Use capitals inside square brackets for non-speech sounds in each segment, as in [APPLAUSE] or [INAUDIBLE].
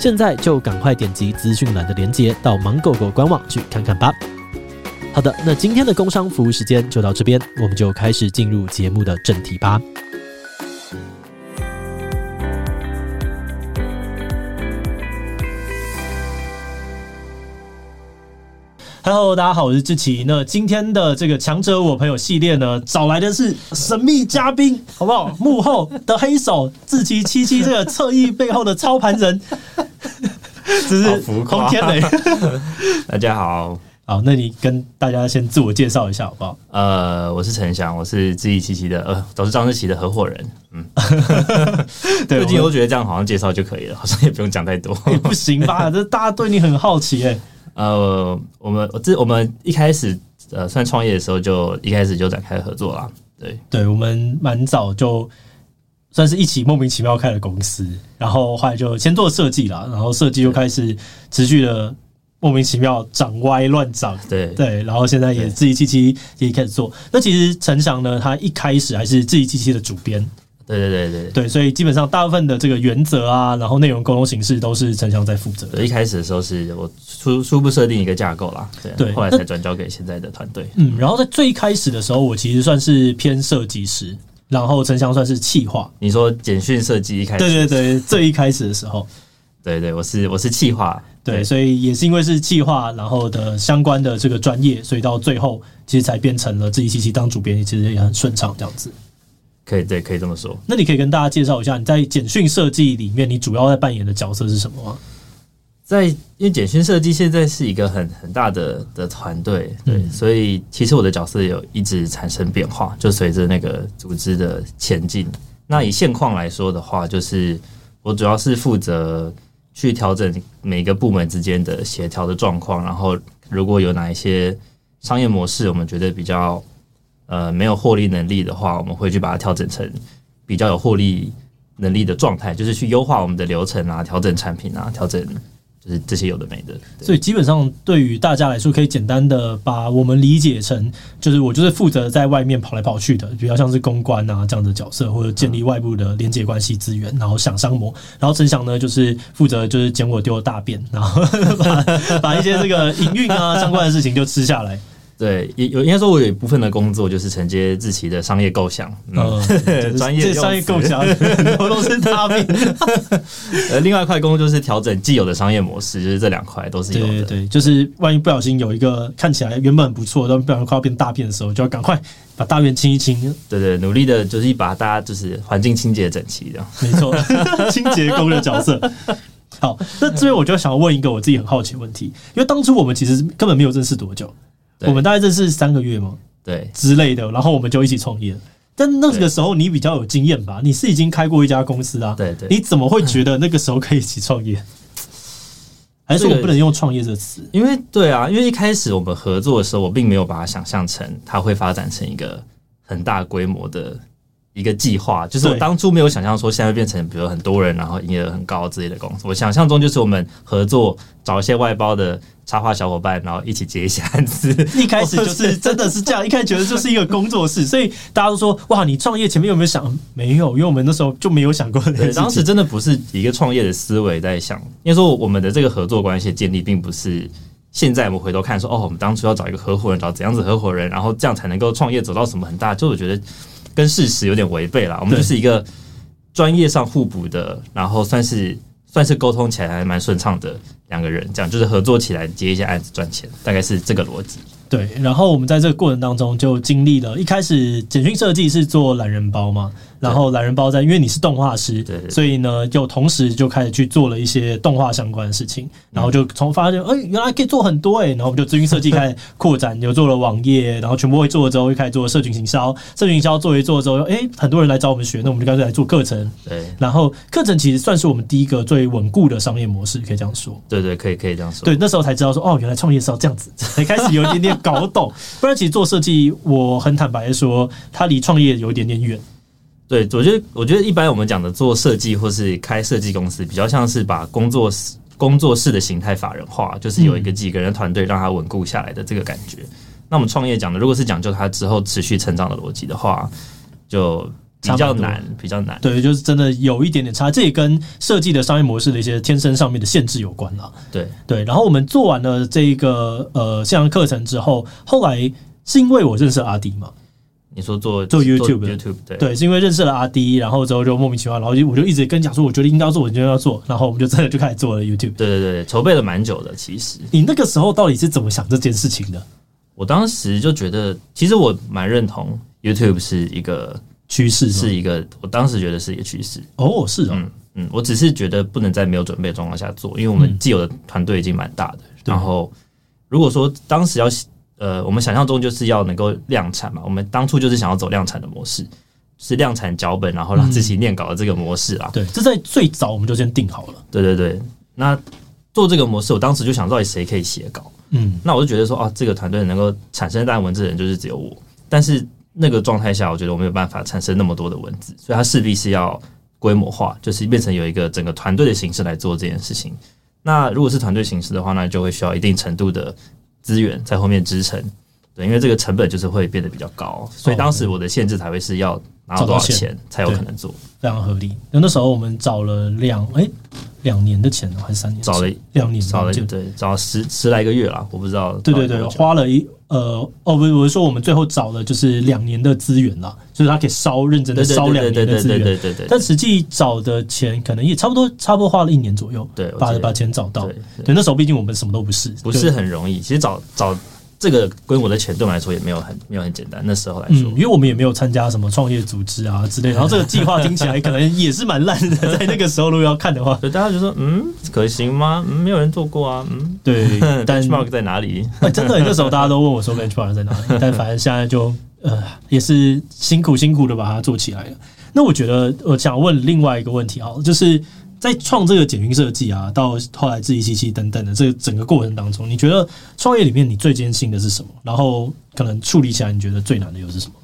现在就赶快点击资讯栏的链接，到芒狗狗官网去看看吧。好的，那今天的工商服务时间就到这边，我们就开始进入节目的正题吧。Hello，大家好，我是志奇。那今天的这个强者我朋友系列呢，找来的是神秘嘉宾，好不好？幕后的黑手，志奇七七这个侧翼背后的操盘人，[LAUGHS] 这是空天雷。[LAUGHS] 大家好，好，那你跟大家先自我介绍一下，好不好？呃，我是陈翔，我是志祺七七的呃，我是张志奇的合伙人。嗯，[LAUGHS] 最近我觉得这样好像介绍就可以了，好像也不用讲太多。也不行吧？这大家对你很好奇哎、欸。呃，我们我这我们一开始呃，算创业的时候就一开始就展开合作啦。对，对我们蛮早就算是一起莫名其妙开了公司，然后后来就先做设计啦，然后设计又开始持续的莫名其妙长歪乱长。对对，然后现在也自己七七也开始做。那其实陈翔呢，他一开始还是自己七七的主编。对对对对对，所以基本上大部分的这个原则啊，然后内容沟通形式都是陈翔在负责。对，一开始的时候是我初初步设定一个架构啦，对，对后来才转交给现在的团队。嗯，然后在最开始的时候，我其实算是偏设计师，然后陈翔算是企划。你说简讯设计一开始？对对对，最一开始的时候，对对，我是我是企划，对，所以也是因为是企划，然后的相关的这个专业，所以到最后其实才变成了自己七七当主编，其实也很顺畅这样子。可以，对，可以这么说。那你可以跟大家介绍一下你在简讯设计里面，你主要在扮演的角色是什么吗？在，因为简讯设计现在是一个很很大的的团队，对，嗯、所以其实我的角色有一直产生变化，就随着那个组织的前进。那以现况来说的话，就是我主要是负责去调整每个部门之间的协调的状况，然后如果有哪一些商业模式，我们觉得比较。呃，没有获利能力的话，我们会去把它调整成比较有获利能力的状态，就是去优化我们的流程啊，调整产品啊，调整就是这些有的没的。所以基本上对于大家来说，可以简单的把我们理解成，就是我就是负责在外面跑来跑去的，比较像是公关啊这样的角色，或者建立外部的连接关系资源，然后想商模。然后陈翔呢，就是负责就是捡我丢的大便，然后 [LAUGHS] 把 [LAUGHS] 把一些这个营运啊相关的事情就吃下来。对，也有应该说，我有一部分的工作就是承接志奇的商业构想，嗯，专、嗯、[LAUGHS] 业商业构想很多都是他命。[LAUGHS] 呃，另外一块工作就是调整既有的商业模式，就是这两块都是有的。对，对，对，就是万一不小心有一个看起来原本很不错，但不小心快要变大便的时候，就要赶快把大便清一清。对对，努力的就是把大家就是环境清洁整齐的，没错，清洁工的角色。好，那这边我就想要问一个我自己很好奇的问题，因为当初我们其实根本没有认识多久。我们大概认识三个月吗？对，之类的，然后我们就一起创业。但那个时候你比较有经验吧？你是已经开过一家公司啊？对对。你怎么会觉得那个时候可以一起创业？还是我不能用创业这个词？因为对啊，因为一开始我们合作的时候，我并没有把它想象成它会发展成一个很大规模的。一个计划，就是我当初没有想象说现在变成，比如很多人，然后营业额很高之类的公司。我想象中就是我们合作找一些外包的插画小伙伴，然后一起接一些案子。一开始就是真的是这样，一开始觉得就是一个工作室，所以大家都说哇，你创业前面有没有想？没有，因为我们那时候就没有想过。[LAUGHS] 对，当时真的不是一个创业的思维在想。因为说我们的这个合作关系建立，并不是现在我们回头看说哦，我们当初要找一个合伙人，找怎样子合伙人，然后这样才能够创业走到什么很大。就我觉得。跟事实有点违背啦，我们就是一个专业上互补的，然后算是算是沟通起来还蛮顺畅的两个人，这样就是合作起来接一些案子赚钱，大概是这个逻辑。对，然后我们在这个过程当中就经历了，一开始简讯设计是做懒人包嘛。然后懒人包在，因为你是动画师，所以呢，就同时就开始去做了一些动画相关的事情。然后就从发现，哎，原来可以做很多哎。然后我们就资讯设计开始 [LAUGHS] 扩展，有做了网页，然后全部会做了之后，又开始做社群行销。社群行销做一做之后，哎，很多人来找我们学，那我们就干脆来做课程。对，然后课程其实算是我们第一个最稳固的商业模式，可以这样说。对对，可以可以这样说。对，那时候才知道说，哦，原来创业是要这样子，才开始有一点点搞懂。[LAUGHS] 不然，其实做设计，我很坦白的说，它离创业有一点点远。对，我觉得，我觉得一般我们讲的做设计或是开设计公司，比较像是把工作室工作室的形态法人化，就是有一个几个人团队让它稳固下来的这个感觉。嗯、那我们创业讲的，如果是讲究它之后持续成长的逻辑的话，就比较难，比较难。对，就是真的有一点点差，这也跟设计的商业模式的一些天生上面的限制有关了。对对，然后我们做完了这一个呃线上课程之后，后来是因为我认识阿迪嘛。你说做做 YouTube YouTube 对对，是因为认识了阿 D，，然后之后就莫名其妙，然后 [LAUGHS] 我就一直跟你讲说，我觉得应该要做，我就要做，然后我们就真的就开始做了 [LAUGHS] YouTube。对对对，筹备了蛮久的。其实你那个时候到底是怎么想这件事情的？我当时就觉得，其实我蛮认同 YouTube 是一个趋势，是一个我当时觉得是一个趋势。哦，是哦，嗯嗯，我只是觉得不能在没有准备的状况下做，因为我们既有的团队已经蛮大的。嗯、然后如果说当时要。呃，我们想象中就是要能够量产嘛。我们当初就是想要走量产的模式，是量产脚本，然后让自己念稿的这个模式啊。嗯、对，这在最早我们就先定好了。对对对，那做这个模式，我当时就想到底谁可以写稿？嗯，那我就觉得说，啊，这个团队能够产生大量文字的人就是只有我。但是那个状态下，我觉得我没有办法产生那么多的文字，所以它势必是要规模化，就是变成有一个整个团队的形式来做这件事情。那如果是团队形式的话，那就会需要一定程度的。资源在后面支撑，对，因为这个成本就是会变得比较高，所以当时我的限制才会是要拿到多少钱才有可能做，非常合理。那那时候我们找了两哎两年的钱还是三年？找了两年，找了对，找了十十来个月了，我不知道。对对对，花了一呃哦不是，我是说我们最后找了就是两年的资源了，就是他可以烧认真的烧两年的资源，对对对。但实际找的钱可能也差不多，差不多花了一年左右，对，把把钱找到。对，那时候毕竟我们什么都不是，不是很容易。其实找找。这个规模的钱对我们来说也没有很没有很简单。那时候来说，嗯，因为我们也没有参加什么创业组织啊之类的。[LAUGHS] 然后这个计划听起来可能也是蛮烂的，在那个时候如果要看的话，[LAUGHS] 所以大家就说，嗯，可行吗？嗯，没有人做过啊，嗯，对。[LAUGHS] 但 benchmark 在哪里？欸、真的，那时候大家都问我说 benchmark 在哪里？但反正现在就呃也是辛苦辛苦的把它做起来了。那我觉得我想问另外一个问题啊，就是。在创这个简讯设计啊，到后来自己七七等等的这个整个过程当中，你觉得创业里面你最坚信的是什么？然后可能处理起来你觉得最难的又是什么？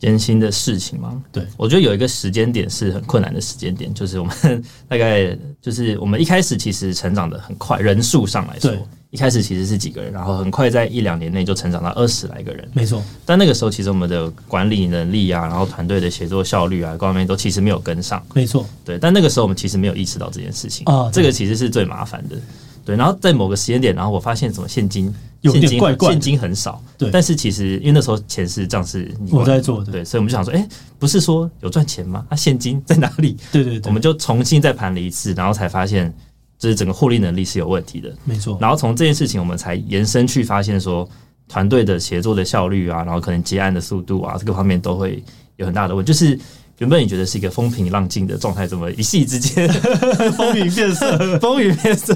艰辛的事情吗？对，我觉得有一个时间点是很困难的时间点，就是我们 [LAUGHS] 大概就是我们一开始其实成长的很快，人数上来说。一开始其实是几个人，然后很快在一两年内就成长到二十来个人。没错，但那个时候其实我们的管理能力啊，然后团队的协作效率啊，各方面都其实没有跟上。没错，对。但那个时候我们其实没有意识到这件事情啊，这个其实是最麻烦的。对，然后在某个时间点，然后我发现什么现金有点怪怪，现金很少。对，但是其实因为那时候钱是账是你我在做的，对，所以我们就想说，哎，不是说有赚钱吗？那现金在哪里？对对对，我们就重新再盘了一次，然后才发现。就是整个获利能力是有问题的，没错。然后从这件事情，我们才延伸去发现说，团队的协作的效率啊，然后可能接案的速度啊，这个方面都会有很大的问题。就是原本你觉得是一个风平浪静的状态，怎么一夕之间 [LAUGHS] 风云变色？[LAUGHS] 风云变色，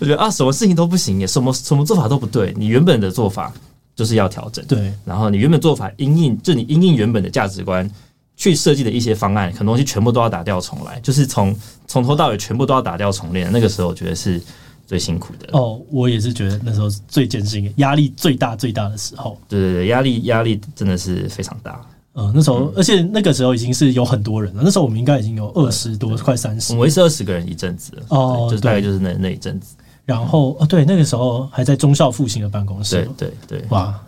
我觉得啊，什么事情都不行也，什么什么做法都不对。你原本的做法就是要调整，对。然后你原本做法因应，就你因应原本的价值观。去设计的一些方案，很多东西全部都要打掉重来，就是从从头到尾全部都要打掉重练。那个时候，我觉得是最辛苦的。哦，我也是觉得那时候最艰辛，压力最大最大的时候。对对对，压力压力真的是非常大。嗯，那时候，而且那个时候已经是有很多人了。那时候我们应该已经有二十多，快三十。我们是二十个人一阵子了。哦，就是大概就是那那一阵子。然后，哦，对，那个时候还在中校复兴的办公室。对对对，哇，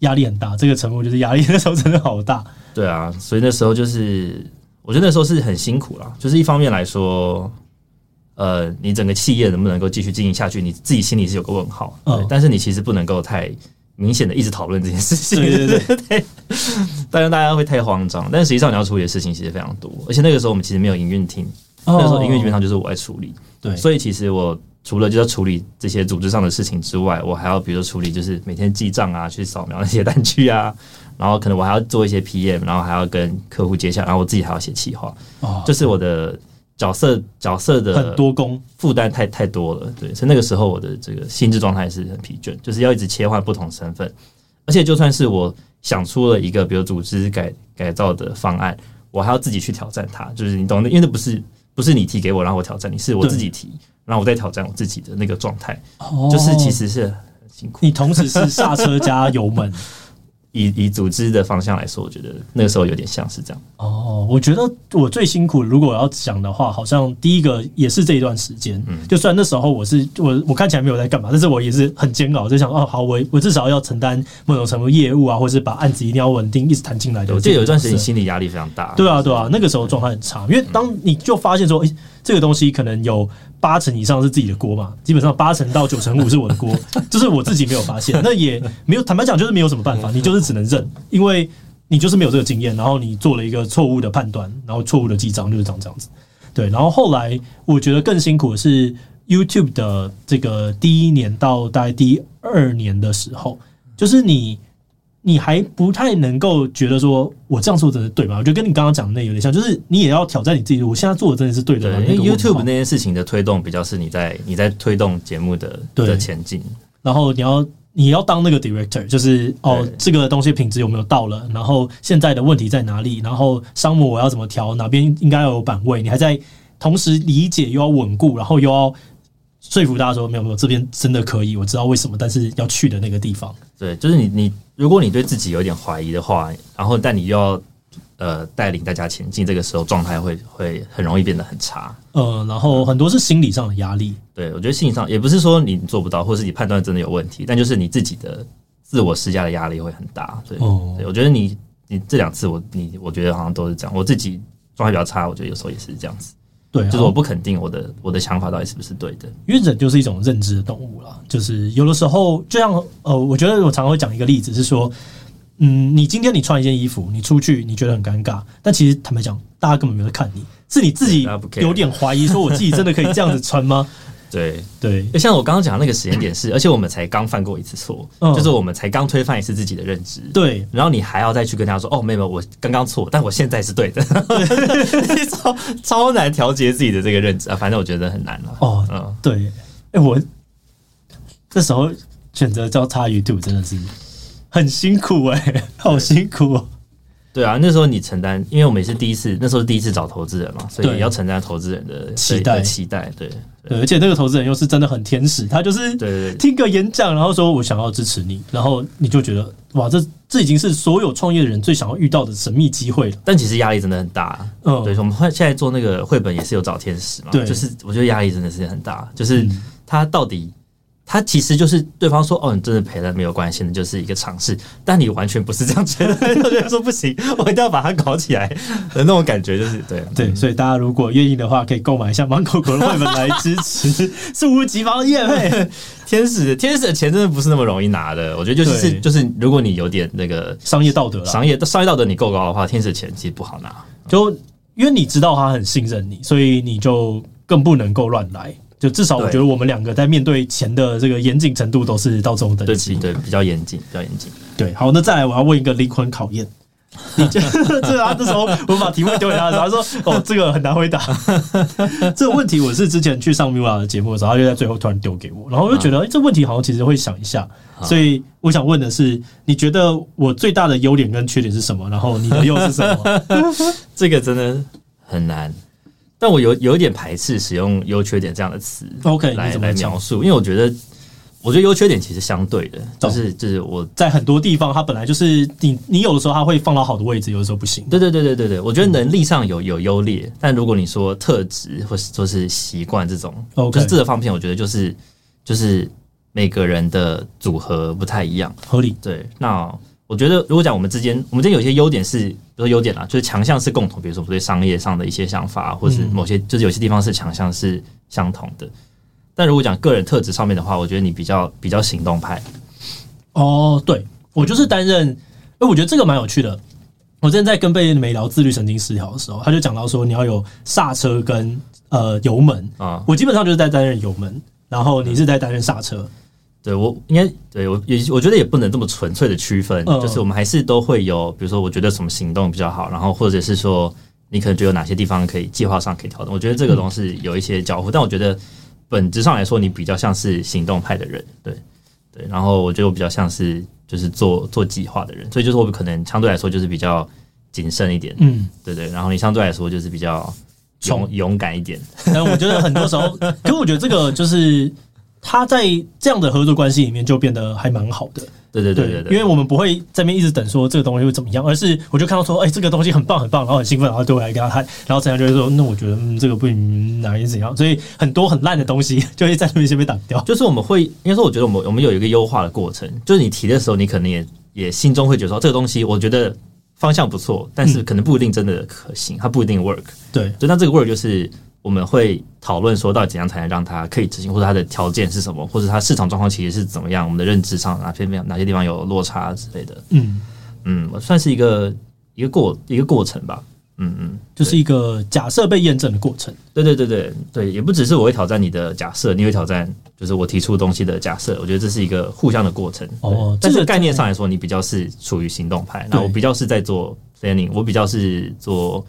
压力很大。这个程度就是压力，[LAUGHS] 那时候真的好大。对啊，所以那时候就是，我觉得那时候是很辛苦啦。就是一方面来说，呃，你整个企业能不能够继续经营下去，你自己心里是有个问号。嗯，但是你其实不能够太明显的一直讨论这件事情。对对对，[LAUGHS] 对，当然大家会太慌张。但实际上你要处理的事情其实非常多，而且那个时候我们其实没有营运厅，那个时候营运基本上就是我在处理。对，所以其实我除了就要处理这些组织上的事情之外，我还要比如说处理就是每天记账啊，去扫描那些单据啊，[LAUGHS] 然后可能我还要做一些 PM，然后还要跟客户接洽，然后我自己还要写企划，哦，就是我的角色角色的很多工负担太太多了，对，所以那个时候我的这个心智状态是很疲倦，就是要一直切换不同身份，而且就算是我想出了一个比如组织改改造的方案，我还要自己去挑战它，就是你懂的，因为那不是。不是你提给我，然后我挑战你，是我自己提，然后我再挑战我自己的那个状态，哦，就是其实是很辛苦。你同时是刹车加油门。[LAUGHS] 以以组织的方向来说，我觉得那个时候有点像是这样。哦，我觉得我最辛苦，如果我要讲的话，好像第一个也是这一段时间。嗯，就算那时候我是我我看起来没有在干嘛，但是我也是很煎熬，在想哦，好，我我至少要承担某种程度业务啊，或者是把案子一定要稳定，一直谈进来的。我记得有一段时间心理压力非常大。对啊，对啊，那个时候状态很差，因为当你就发现说，诶。这个东西可能有八成以上是自己的锅嘛，基本上八成到九成五是我的锅，[LAUGHS] 就是我自己没有发现，那也没有坦白讲，就是没有什么办法，你就是只能认，因为你就是没有这个经验，然后你做了一个错误的判断，然后错误的记账就是长这样子，对，然后后来我觉得更辛苦的是 YouTube 的这个第一年到大概第二年的时候，就是你。你还不太能够觉得说，我这样做真的对吗？我觉得跟你刚刚讲的那有点像，就是你也要挑战你自己，我现在做的真的是对的吗？因为 YouTube 那件事情的推动，比较是你在你在推动节目的的前进，然后你要你要当那个 director，就是哦，这个东西品质有没有到了？然后现在的问题在哪里？然后商模我要怎么调？哪边应该要有版位？你还在同时理解又要稳固，然后又要。说服大家说没有没有，这边真的可以，我知道为什么，但是要去的那个地方，对，就是你你，如果你对自己有点怀疑的话，然后但你又要呃带领大家前进，这个时候状态会会很容易变得很差，呃，然后很多是心理上的压力，对，我觉得心理上也不是说你做不到，或是你判断真的有问题，但就是你自己的自我施加的压力会很大，对，哦、对我觉得你你这两次我你我觉得好像都是这样，我自己状态比较差，我觉得有时候也是这样子。对，就是我不肯定我的我的想法到底是不是对的，因为人就是一种认知的动物啦。就是有的时候，就像呃，我觉得我常常会讲一个例子是说，嗯，你今天你穿一件衣服，你出去你觉得很尴尬，但其实坦白讲，大家根本没有在看你，是你自己有点怀疑，说我自己真的可以这样子穿吗？对对，像我刚刚讲的那个时间点是，而且我们才刚犯过一次错，嗯、就是我们才刚推翻一次自己的认知。对，然后你还要再去跟他说：“哦，没有，我刚刚错，但我现在是对的。[LAUGHS] 对”超超难调节自己的这个认知啊！反正我觉得很难了。哦，嗯，对，哎、欸，我这时候选择交叉 YouTube 真的是很辛苦哎、欸，好辛苦哦。对啊，那时候你承担，因为我们也是第一次，那时候是第一次找投资人嘛，所以也要承担投资人的期待，期待，对。对，对，而且那个投资人又是真的很天使，他就是听个演讲，然后说我想要支持你，然后你就觉得哇，这这已经是所有创业的人最想要遇到的神秘机会了。但其实压力真的很大，嗯，对，我们现在做那个绘本也是有找天使嘛，对，就是我觉得压力真的是很大，就是他到底。他其实就是对方说：“哦，你真的赔了没有关系，那就是一个尝试。”但你完全不是这样觉得，就觉得说不行，我一定要把它搞起来的那种感觉，就是对对。所以大家如果愿意的话，可以购买一下芒果狗的绘本来支持，猝不及防的业配。天使，天使的钱真的不是那么容易拿的。我觉得就是就是，如果你有点那个商业道德，商业商业道德你够高的话，天使的钱其实不好拿。就因为你知道他很信任你，所以你就更不能够乱来。就至少我觉得我们两个在面对钱的这个严谨程度都是到这种等级，对，比较严谨，比较严谨。对，好，那再来我要问一个灵魂考验，你觉得 [LAUGHS] 这个啊，这时候我把题目丢给他的时候，他说：“哦，这个很难回答。[LAUGHS] ”这个问题我是之前去上 Miula 的节目的时候，他就在最后突然丢给我，然后我就觉得，哎，这问题好像其实会想一下，所以我想问的是，你觉得我最大的优点跟缺点是什么？然后你的又是什么？[LAUGHS] 这个真的很难。但我有有一点排斥使用优缺点这样的词，OK 来来描述，因为我觉得，我觉得优缺点其实相对的，就是就是我在很多地方，它本来就是你你有的时候它会放到好的位置，有的时候不行。对对对对对对，我觉得能力上有有优劣，但如果你说特质或是说是习惯这种，OK，就是这个方面，我觉得就是就是每个人的组合不太一样，合理。对，那。我觉得，如果讲我们之间，我们之间有些优点是，比如说优点啦，就是强项是共同，比如说我们对商业上的一些想法，或是某些，就是有些地方是强项是相同的。但如果讲个人特质上面的话，我觉得你比较比较行动派。哦，对，我就是担任，哎，我觉得这个蛮有趣的。我之前在跟贝美聊自律神经失调的时候，他就讲到说，你要有刹车跟呃油门啊，我基本上就是在担任油门，然后你是在担任刹车。对我应该对我也我觉得也不能这么纯粹的区分，就是我们还是都会有，比如说我觉得什么行动比较好，然后或者是说你可能觉得有哪些地方可以计划上可以调整。我觉得这个东西有一些交互，但我觉得本质上来说，你比较像是行动派的人，对对。然后我觉得我比较像是就是做做计划的人，所以就是我们可能相对来说就是比较谨慎一点，嗯，对对。然后你相对来说就是比较勇勇敢一点。但我觉得很多时候，可是我觉得这个就是。他在这样的合作关系里面就变得还蛮好的，对对对对，对，因为我们不会在那边一直等说这个东西会怎么样，而是我就看到说，哎、欸，这个东西很棒很棒，然后很兴奋，然后对我来跟他谈，然后陈阳就会说，那我觉得、嗯、这个不哪一怎样，[LAUGHS] 所以很多很烂的东西就会在那边先被挡掉。就是我们会应该说，我觉得我们我们有一个优化的过程，就是你提的时候，你可能也也心中会觉得说，这个东西我觉得方向不错，但是可能不一定真的可行，它不一定 work。对，就那这个 work 就是。我们会讨论说，到底怎样才能让它可以执行，或者它的条件是什么，或者它市场状况其实是怎么样？我们的认知上哪些哪些地方有落差之类的。嗯嗯，算是一个一个过一个过程吧。嗯嗯，就是一个假设被验证的过程。对对对对对，也不只是我会挑战你的假设，你会挑战就是我提出东西的假设。我觉得这是一个互相的过程。哦，但是概念上来说，你比较是属于行动派，那我比较是在做 planning，我比较是做。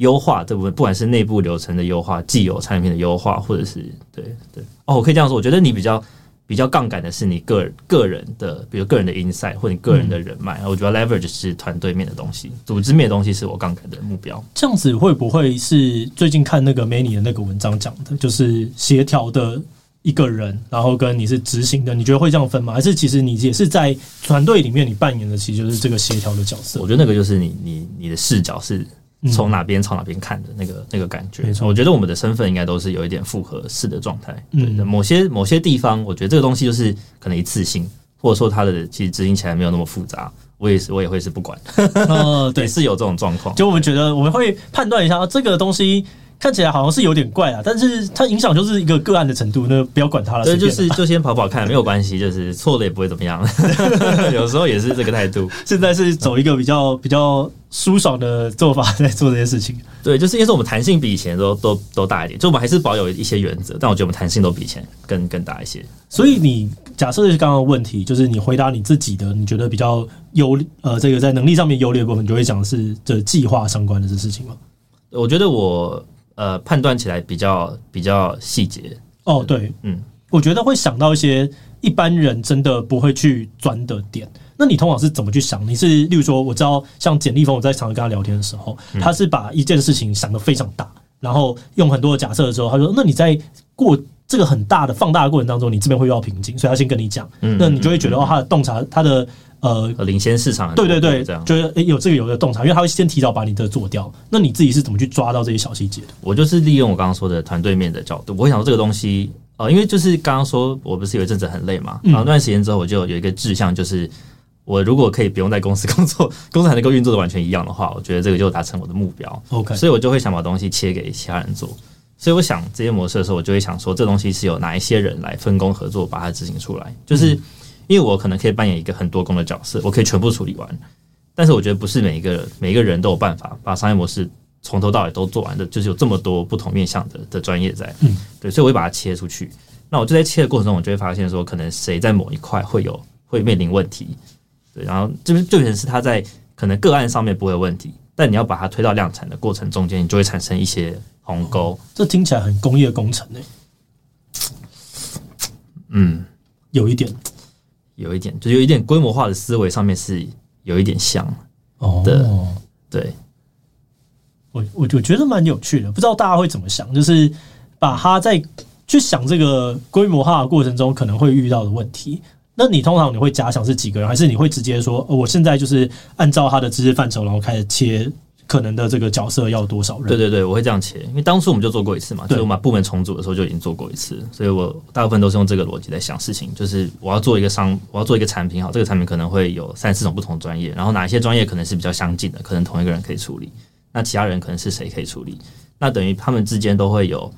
优化这部分，不管是内部流程的优化、既有产品的优化，或者是对对哦，我可以这样说，我觉得你比较比较杠杆的是你个人个人的，比如个人的 insight 或者你个人的人脉。嗯、我觉得 leverage 是团队面的东西，组织面的东西是我杠杆的目标。这样子会不会是最近看那个 Manny 的那个文章讲的，就是协调的一个人，然后跟你是执行的，你觉得会这样分吗？还是其实你也是在团队里面你扮演的，其实就是这个协调的角色？我觉得那个就是你你你的视角是。从哪边朝哪边看的那个那个感觉，没错。我觉得我们的身份应该都是有一点复合式的状态。嗯，某些某些地方，我觉得这个东西就是可能一次性，或者说它的其实执行起来没有那么复杂。我也是，我也会是不管。呃，对，[LAUGHS] 是有这种状况。就我们觉得我们会判断一下这个东西。看起来好像是有点怪啊，但是它影响就是一个个案的程度，那不要管它了。对，就是就先跑跑看，没有关系，就是错了也不会怎么样。[LAUGHS] 有时候也是这个态度。现在是走一个比较比较舒爽的做法在做这些事情。对，就是因为我们弹性比以前都都都大一点，就我们还是保有一些原则，但我觉得我们弹性都比以前更更大一些。所以你假设是刚刚的问题，就是你回答你自己的，你觉得比较优呃，这个在能力上面优劣的部分，你就会讲是这计划相关的这事情吗？我觉得我。呃，判断起来比较比较细节哦，对，嗯，我觉得会想到一些一般人真的不会去钻的点。那你通常是怎么去想？你是例如说，我知道像简立峰，我在常常跟他聊天的时候，他是把一件事情想得非常大，然后用很多的假设的时候，他说：“那你在过这个很大的放大的过程当中，你这边会遇到瓶颈，所以他先跟你讲，那你就会觉得哦，他的洞察，他的。”呃，领先市场，对对对，这样就是有这个有的洞察，因为他会先提早把你的做掉。那你自己是怎么去抓到这些小细节的？我就是利用我刚刚说的团队面的角度，我会想说这个东西，呃，因为就是刚刚说我不是有一阵子很累嘛，然后那段时间之后，我就有一个志向，就是我如果可以不用在公司工作，公司还能够运作的完全一样的话，我觉得这个就达成我的目标。OK，所以我就会想把东西切给其他人做。所以我想这些模式的时候，我就会想说，这东西是由哪一些人来分工合作把它执行出来，就是。因为我可能可以扮演一个很多工的角色，我可以全部处理完，但是我觉得不是每一个每一个人都有办法把商业模式从头到尾都做完的，就是有这么多不同面向的的专业在，嗯，对，所以我会把它切出去。那我就在切的过程中，我就会发现说，可能谁在某一块会有会面临问题，对，然后这边就变成是他在可能个案上面不会有问题，但你要把它推到量产的过程中间，你就会产生一些鸿沟。哦，这听起来很工业工程诶，嗯，有一点。有一点，就有一点规模化的思维上面是有一点像的，哦、对。我我我觉得蛮有趣的，不知道大家会怎么想，就是把它在去想这个规模化的过程中可能会遇到的问题。那你通常你会假想是几个人，还是你会直接说，哦、我现在就是按照他的知识范畴，然后开始切？可能的这个角色要多少人？对对对，我会这样切，因为当初我们就做过一次嘛，就是我们把部门重组的时候就已经做过一次，所以我大部分都是用这个逻辑在想事情，就是我要做一个商，我要做一个产品，好，这个产品可能会有三四种不同专业，然后哪一些专业可能是比较相近的，可能同一个人可以处理，那其他人可能是谁可以处理？那等于他们之间都会有。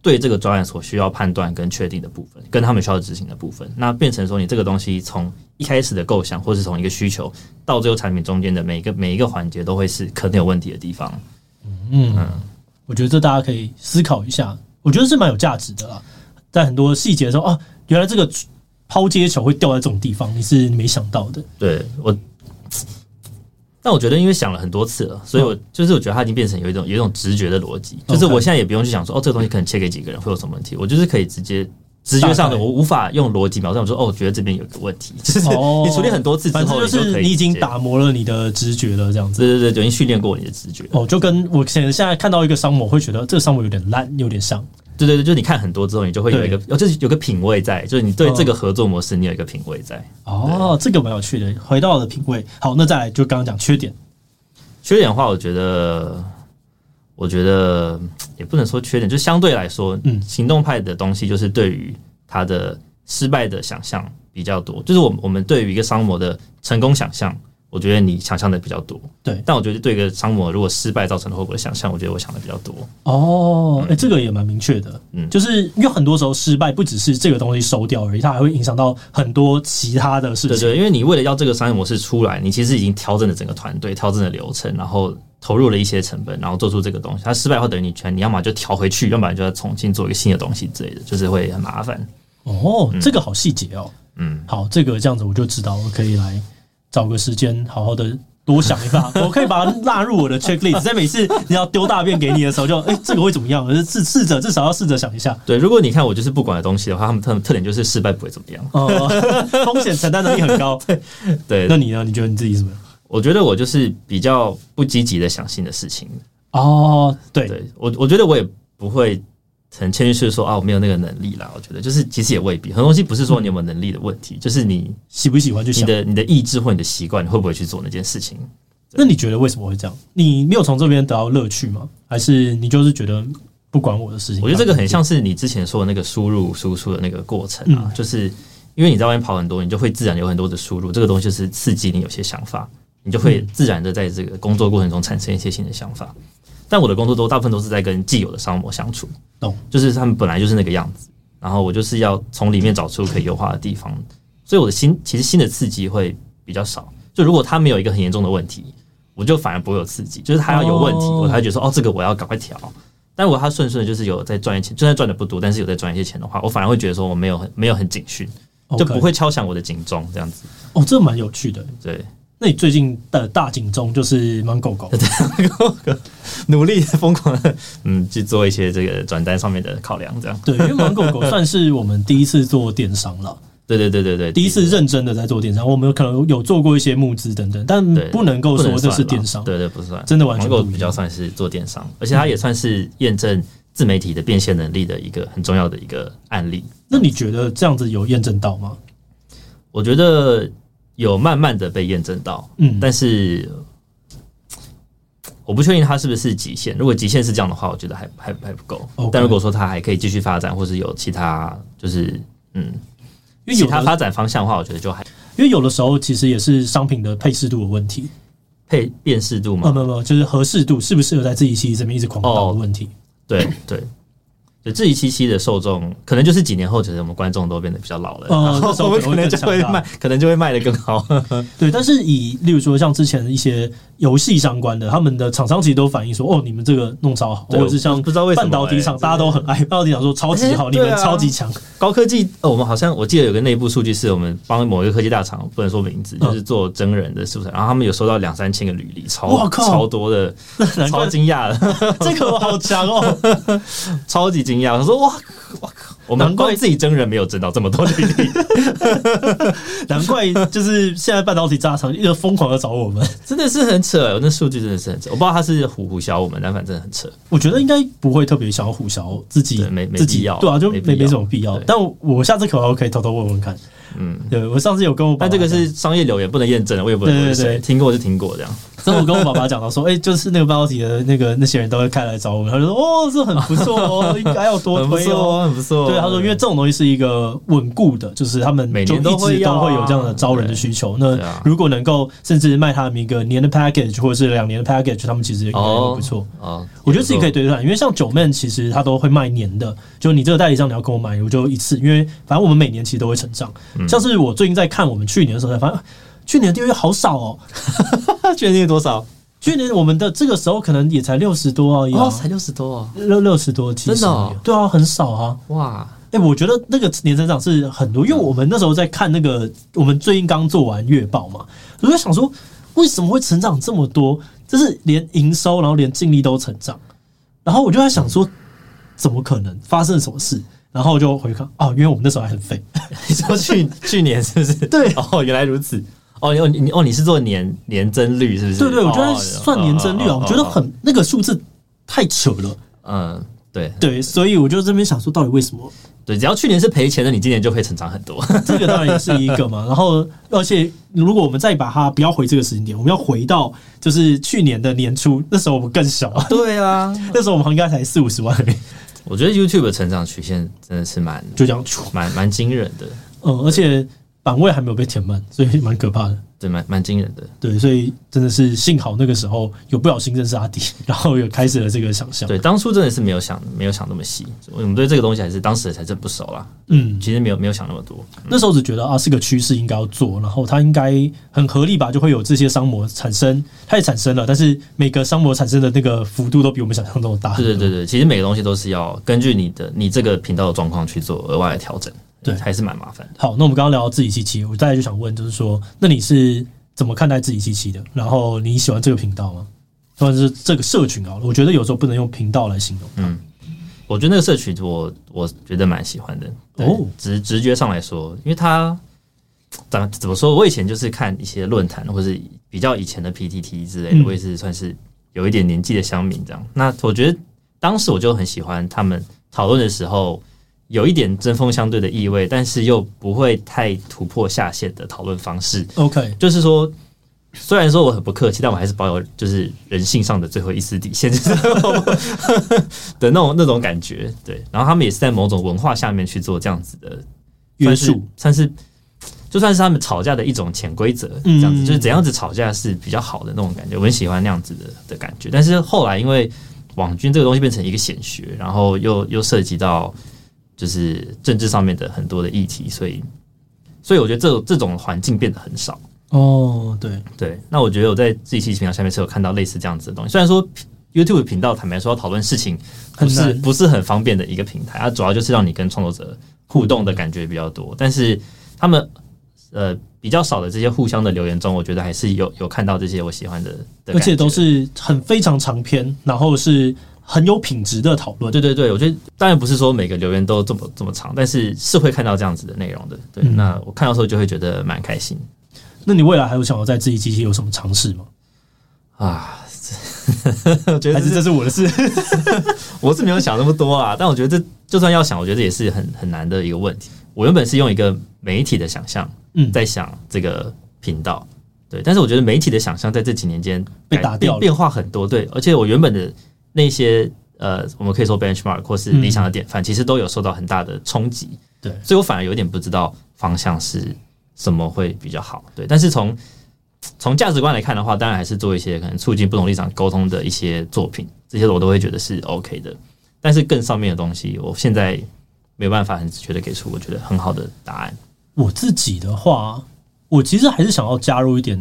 对这个专案所需要判断跟确定的部分，跟他们需要执行的部分，那变成说你这个东西从一开始的构想，或是从一个需求到最后产品中间的每一个每一个环节，都会是可能有问题的地方。嗯，嗯我觉得这大家可以思考一下，我觉得是蛮有价值的啦。在很多细节的时候啊，原来这个抛接球会掉在这种地方，你是没想到的。对我，但我觉得因为想了很多次了，所以我就是我觉得它已经变成有一种有一种直觉的逻辑，就是我现在也不用去想说哦，这个东西可能切给几个人会有什么问题，我就是可以直接。直觉上的，我无法用逻辑描述。我说哦，我觉得这边有个问题，就是你处理很多次之后，就是你已经打磨了你的直觉了，这样子。对对对，已经训练过你的直觉。哦，就跟我现在看到一个商模，会觉得这个商模有点烂，有点像。对对对，就是你看很多之后，你就会有一个，就是有个品味在，就是你对这个合作模式，你有一个品味在。哦，这个蛮有趣的，回到了品味。好，那再来就刚刚讲缺点。缺点的话，我觉得。我觉得也不能说缺点，就相对来说，嗯，行动派的东西就是对于他的失败的想象比较多，就是我们我们对于一个商模的成功想象。我觉得你想象的比较多，对。但我觉得对一个商模如果失败造成的后果的想象，我觉得我想的比较多。哦，哎、嗯欸，这个也蛮明确的，嗯，就是因为很多时候失败不只是这个东西收掉而已，它还会影响到很多其他的事情。对，对对，因为你为了要这个商业模式出来，你其实已经调整了整个团队，调整了流程，然后投入了一些成本，然后做出这个东西。它失败后等于你全，你要么就调回去，要不然就要重新做一个新的东西之类的，就是会很麻烦。哦，这个好细节哦。嗯，好，这个这样子我就知道我可以来找个时间好好的。多想一下，[LAUGHS] 我可以把它纳入我的 checklist。在每次你要丢大便给你的时候就，就、欸、哎，这个会怎么样？试试着，至少要试着想一下。对，如果你看我就是不管的东西的话，他们特特点就是失败不会怎么样，哦，[LAUGHS] 风险承担能力很高。[LAUGHS] 对，对，那你呢？你觉得你自己是什么？我觉得我就是比较不积极的想新的事情。哦，对，对我我觉得我也不会。很谦虚的说啊，我没有那个能力啦。我觉得就是其实也未必，很多东西不是说你有没有能力的问题，嗯、就是你喜不喜欢就想。你的你的意志或你的习惯，你会不会去做那件事情？那你觉得为什么会这样？你没有从这边得到乐趣吗？还是你就是觉得不管我的事情？我觉得这个很像是你之前说的那个输入输出的那个过程啊，嗯、就是因为你在外面跑很多，你就会自然有很多的输入，这个东西就是刺激你有些想法，你就会自然的在这个工作过程中产生一些新的想法。但我的工作都大部分都是在跟既有的商模相处，懂？就是他们本来就是那个样子，然后我就是要从里面找出可以优化的地方，所以我的新其实新的刺激会比较少。就如果他没有一个很严重的问题，我就反而不会有刺激。就是他要有问题，我才会觉得说哦，这个我要赶快调。但如果他顺顺的，就是有在赚一些钱，就算赚的不多，但是有在赚一些钱的话，我反而会觉得说我没有很没有很警讯，就不会敲响我的警钟这样子。哦，这蛮有趣的，对。那你最近的大警钟就是芒狗。[LAUGHS] 狗，努力疯狂的嗯去做一些这个转单上面的考量，这样。对，因为芒狗狗算是我们第一次做电商了，对对对对对，第一次认真的在做电商，我们可能有做过一些募资等等，但不能够说这是电商，对对不算，真的完全芒狗比较算是做电商，而且它也算是验证自媒体的变现能力的一个很重要的一个案例。那你觉得这样子有验证到吗？我觉得。有慢慢的被验证到，嗯，但是我不确定它是不是极限。如果极限是这样的话，我觉得还还还不够。但如果说它还可以继续发展，或是有其他就是嗯，因为其他发展方向的话，我觉得就还因为有的时候其实也是商品的配适度的问题，配辨识度嘛，没有没有，就是合适度适不适合在自己其实这边一直狂导的问题。哦、对。对就这一期期的受众，可能就是几年后，其实我们观众都变得比较老了，嗯，那时候可能就会卖，可能就会卖得更好。[LAUGHS] 对，但是以例如说像之前的一些游戏相关的，他们的厂商其实都反映说，哦，你们这个弄超好，或者是像不知道为什么半导体厂，大家都很爱半导体厂说超级好，你们超级强。高科技，我们好像我记得有个内部数据，是我们帮某一个科技大厂，不能说名字，就是做真人的素材，然后他们有收到两三千个履历，超超多的，超惊讶的，[LAUGHS] 这个我好强哦，[LAUGHS] 超级。惊讶，他说：“哇，我靠！我们怪自己真人没有挣到这么多履历，[LAUGHS] 难怪就是现在半导体大厂一直疯狂的找我们，[LAUGHS] 真的是很扯。我那数据真的是很扯，我不知道他是唬唬小我们，但反正很扯。我觉得应该不会特别想要唬小自己，没没必要，对啊，就没没什么必要。但我下次可能可以偷偷问问看。嗯，对，我上次有跟我，但这个是商业留言，不能验证，我也不能对对对，听过就听过这样。”所以我跟我爸爸讲到说，[LAUGHS] 哎、欸，就是那个半导体的那个那些人都会开来找我们，他就说，哦，这很不错哦，应该要多推哦，很不错。对，他说，因为这种东西是一个稳固的，就是他们每年都会都会有这样的招人的需求。那如果能够甚至卖他们一个年的 package 或者是两年的 package，他们其实也不错。哦，我觉得自己可以对对，因为像九 man 其实他都会卖年的，就你这个代理商你要跟我买，我就一次，因为反正我们每年其实都会成长。像是我最近在看我们去年的时候才发现。去年的订阅好少哦，[LAUGHS] 去年订阅多少？去年我们的这个时候可能也才六十多而已，哦，才六十多，哦，六六十多，真的，哦，对啊，很少啊，哇，哎，我觉得那个年增长是很多，因为我们那时候在看那个，我们最近刚做完月报嘛，我就想说，为什么会成长这么多？就是连营收，然后连净利都成长，然后我就在想说，怎么可能？发生什么事？然后就回看，哦，因为我们那时候还很废，你 [LAUGHS] 说去去年是不是？对，哦，原来如此。哦，你你哦，你是做年年增率是不是？对对，我觉得算年增率啊，我觉得很那个数字太扯了。嗯，对对，所以我就这边想说，到底为什么？对，只要去年是赔钱的，你今年就会成长很多。[LAUGHS] 这个当然也是一个嘛。然后，而且如果我们再把它不要回这个时间点，我们要回到就是去年的年初，那时候我们更小。对啊，[LAUGHS] 那时候我们应该才四五十万。我觉得 YouTube 的成长曲线真的是蛮就这样，蛮蛮惊人的。嗯，而且。版位还没有被填满，所以蛮可怕的。对，蛮蛮惊人的。对，所以真的是幸好那个时候有不小心认识阿迪，[LAUGHS] 然后有开始了这个想象。对，当初真的是没有想，没有想那么细。我们对这个东西还是当时才真不熟啦。嗯，其实没有没有想那么多。那时候只觉得啊，是个趋势应该要做，然后它应该很合理吧，就会有这些商模产生，它也产生了，但是每个商模产生的那个幅度都比我们想象中的大。对对对对，其实每个东西都是要根据你的你这个频道的状况去做额外的调整。对，还是蛮麻烦的。好，那我们刚刚聊到自己七七，我大概就想问，就是说，那你是怎么看待自己七七的？然后你喜欢这个频道吗？或者是这个社群啊？我觉得有时候不能用频道来形容。嗯，我觉得那个社群我，我我觉得蛮喜欢的。哦，直直觉上来说，因为他怎怎么说？我以前就是看一些论坛，或是比较以前的 PTT 之类的，我也是算是有一点年纪的乡民这样。那我觉得当时我就很喜欢他们讨论的时候。有一点针锋相对的意味，但是又不会太突破下限的讨论方式。OK，就是说，虽然说我很不客气，但我还是保有就是人性上的最后一丝底线，就是 [LAUGHS] 的那种那种感觉。对，然后他们也是在某种文化下面去做这样子的约束，算是就算是他们吵架的一种潜规则，这样子就是怎样子吵架是比较好的那种感觉。我很喜欢那样子的的感觉。但是后来因为网军这个东西变成一个显学，然后又又涉及到。就是政治上面的很多的议题，所以，所以我觉得这这种环境变得很少。哦，对对。那我觉得我在志祺七七频道下面是有看到类似这样子的东西。虽然说 YouTube 频道坦白说要讨论事情不是不是很方便的一个平台，它主要就是让你跟创作者互动的感觉比较多。但是他们呃比较少的这些互相的留言中，我觉得还是有有看到这些我喜欢的，的，而且都是很非常长篇，然后是。很有品质的讨论，对对对，我觉得当然不是说每个留言都这么这么长，但是是会看到这样子的内容的。对，嗯、那我看到时候就会觉得蛮开心。那你未来还有想要在自己机器有什么尝试吗？啊，[LAUGHS] 我觉得还是这是我的事，[LAUGHS] 我是没有想那么多啊。但我觉得这就算要想，我觉得也是很很难的一个问题。我原本是用一个媒体的想象，嗯，在想这个频道，对，但是我觉得媒体的想象在这几年间被打掉，变化很多。对，而且我原本的。那些呃，我们可以说 benchmark 或是理想的典范，其实都有受到很大的冲击。对，所以我反而有点不知道方向是什么会比较好。对，但是从从价值观来看的话，当然还是做一些可能促进不同立场沟通的一些作品，这些我都会觉得是 OK 的。但是更上面的东西，我现在没有办法很直觉的给出我觉得很好的答案。我自己的话，我其实还是想要加入一点。